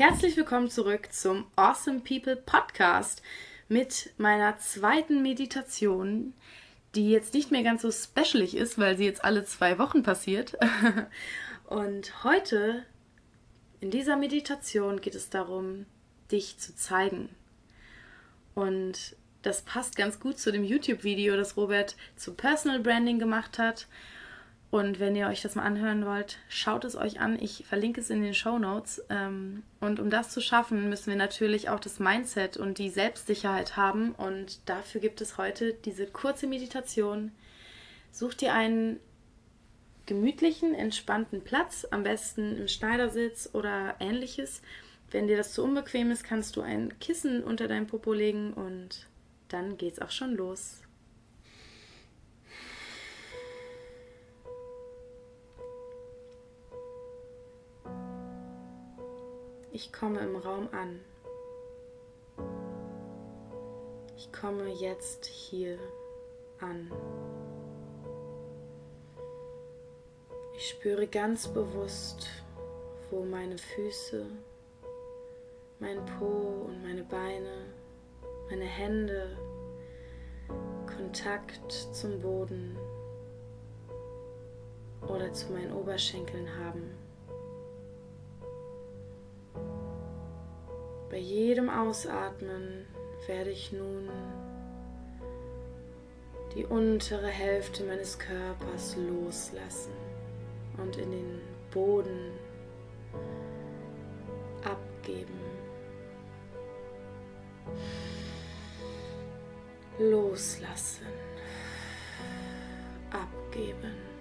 Herzlich willkommen zurück zum Awesome People Podcast mit meiner zweiten Meditation, die jetzt nicht mehr ganz so specialig ist, weil sie jetzt alle zwei Wochen passiert. Und heute in dieser Meditation geht es darum, dich zu zeigen. Und das passt ganz gut zu dem YouTube-Video, das Robert zu Personal Branding gemacht hat. Und wenn ihr euch das mal anhören wollt, schaut es euch an. Ich verlinke es in den Show Notes. Ähm, und um das zu schaffen, müssen wir natürlich auch das Mindset und die Selbstsicherheit haben. Und dafür gibt es heute diese kurze Meditation. Such dir einen gemütlichen, entspannten Platz, am besten im Schneidersitz oder ähnliches. Wenn dir das zu unbequem ist, kannst du ein Kissen unter dein Popo legen und dann geht's auch schon los. Ich komme im Raum an. Ich komme jetzt hier an. Ich spüre ganz bewusst, wo meine Füße, mein Po und meine Beine, meine Hände Kontakt zum Boden oder zu meinen Oberschenkeln haben. Bei jedem Ausatmen werde ich nun die untere Hälfte meines Körpers loslassen und in den Boden abgeben. Loslassen, abgeben.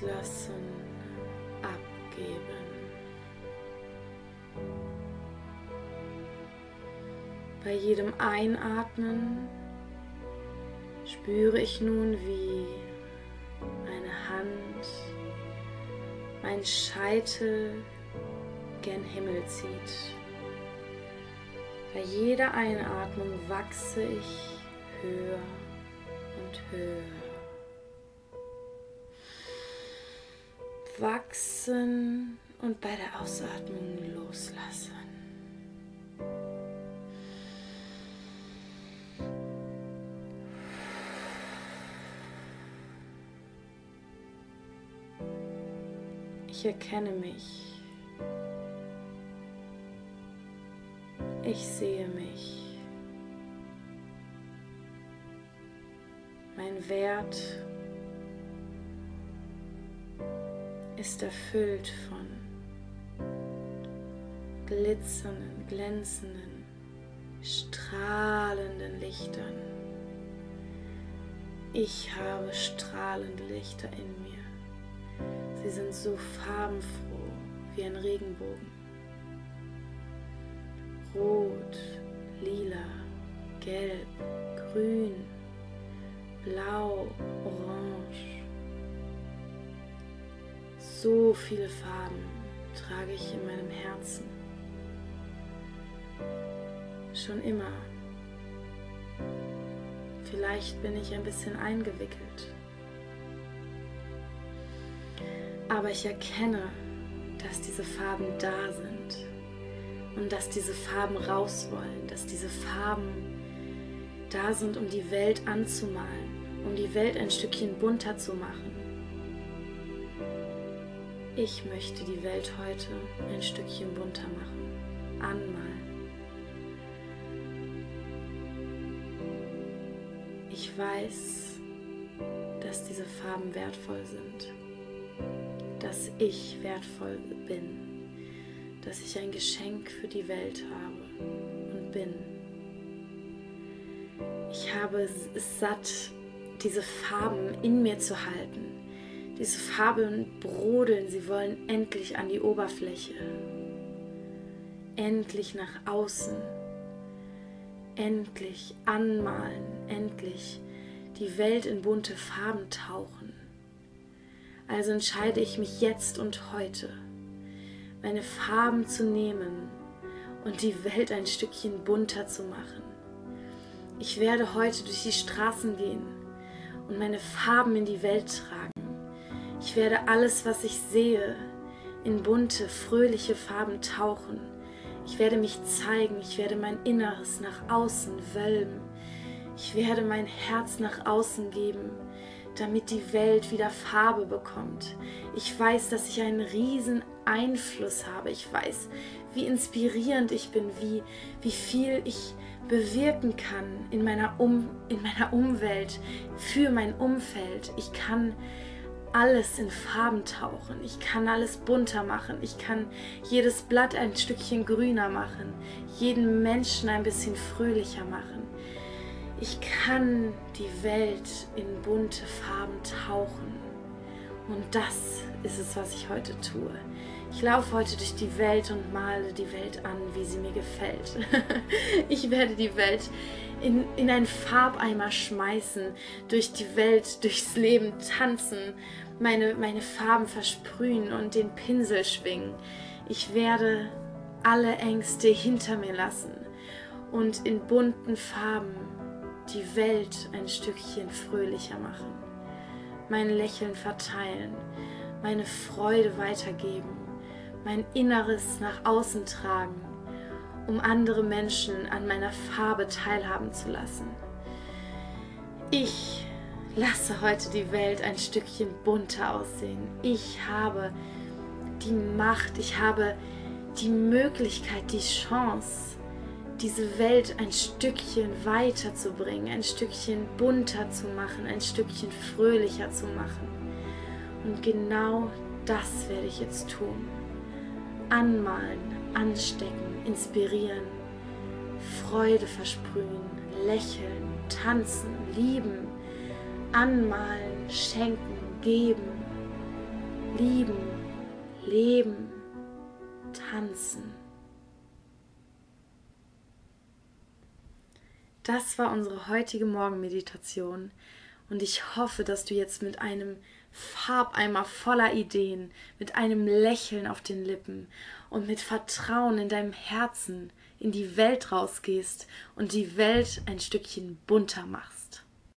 Loslassen, abgeben. Bei jedem Einatmen spüre ich nun, wie meine Hand mein Scheitel gen Himmel zieht. Bei jeder Einatmung wachse ich höher und höher. Wachsen und bei der Ausatmung loslassen. Ich erkenne mich. Ich sehe mich. Mein Wert ist erfüllt von glitzernden, glänzenden, strahlenden Lichtern. Ich habe strahlende Lichter in mir. Sie sind so farbenfroh wie ein Regenbogen. Rot, lila, gelb, grün, blau, orange so viele Farben trage ich in meinem Herzen. Schon immer. Vielleicht bin ich ein bisschen eingewickelt. Aber ich erkenne, dass diese Farben da sind und dass diese Farben raus wollen, dass diese Farben da sind, um die Welt anzumalen, um die Welt ein Stückchen bunter zu machen. Ich möchte die Welt heute ein Stückchen bunter machen, anmalen. Ich weiß, dass diese Farben wertvoll sind, dass ich wertvoll bin, dass ich ein Geschenk für die Welt habe und bin. Ich habe es satt, diese Farben in mir zu halten diese Farben brodeln, sie wollen endlich an die Oberfläche, endlich nach außen, endlich anmalen, endlich die Welt in bunte Farben tauchen. Also entscheide ich mich jetzt und heute, meine Farben zu nehmen und die Welt ein Stückchen bunter zu machen. Ich werde heute durch die Straßen gehen und meine Farben in die Welt tragen. Ich werde alles, was ich sehe, in bunte, fröhliche Farben tauchen. Ich werde mich zeigen, ich werde mein Inneres nach außen wölben. Ich werde mein Herz nach außen geben, damit die Welt wieder Farbe bekommt. Ich weiß, dass ich einen riesen Einfluss habe. Ich weiß, wie inspirierend ich bin, wie, wie viel ich bewirken kann in meiner, um, in meiner Umwelt, für mein Umfeld. Ich kann alles in Farben tauchen. Ich kann alles bunter machen. Ich kann jedes Blatt ein Stückchen grüner machen. Jeden Menschen ein bisschen fröhlicher machen. Ich kann die Welt in bunte Farben tauchen. Und das ist es, was ich heute tue. Ich laufe heute durch die Welt und male die Welt an, wie sie mir gefällt. ich werde die Welt in, in einen Farbeimer schmeißen, durch die Welt, durchs Leben tanzen, meine, meine Farben versprühen und den Pinsel schwingen. Ich werde alle Ängste hinter mir lassen und in bunten Farben die Welt ein Stückchen fröhlicher machen, mein Lächeln verteilen, meine Freude weitergeben, mein Inneres nach außen tragen, um andere Menschen an meiner Farbe teilhaben zu lassen. Ich lasse heute die Welt ein Stückchen bunter aussehen. Ich habe die Macht, ich habe die Möglichkeit, die Chance, diese Welt ein Stückchen weiterzubringen, ein Stückchen bunter zu machen, ein Stückchen fröhlicher zu machen. Und genau das werde ich jetzt tun. Anmalen, anstecken, inspirieren, Freude versprühen, lächeln, tanzen, lieben, anmalen, schenken, geben, lieben, leben, tanzen. Das war unsere heutige Morgenmeditation und ich hoffe, dass du jetzt mit einem Farbeimer voller Ideen, mit einem Lächeln auf den Lippen und mit Vertrauen in deinem Herzen in die Welt rausgehst und die Welt ein Stückchen bunter machst.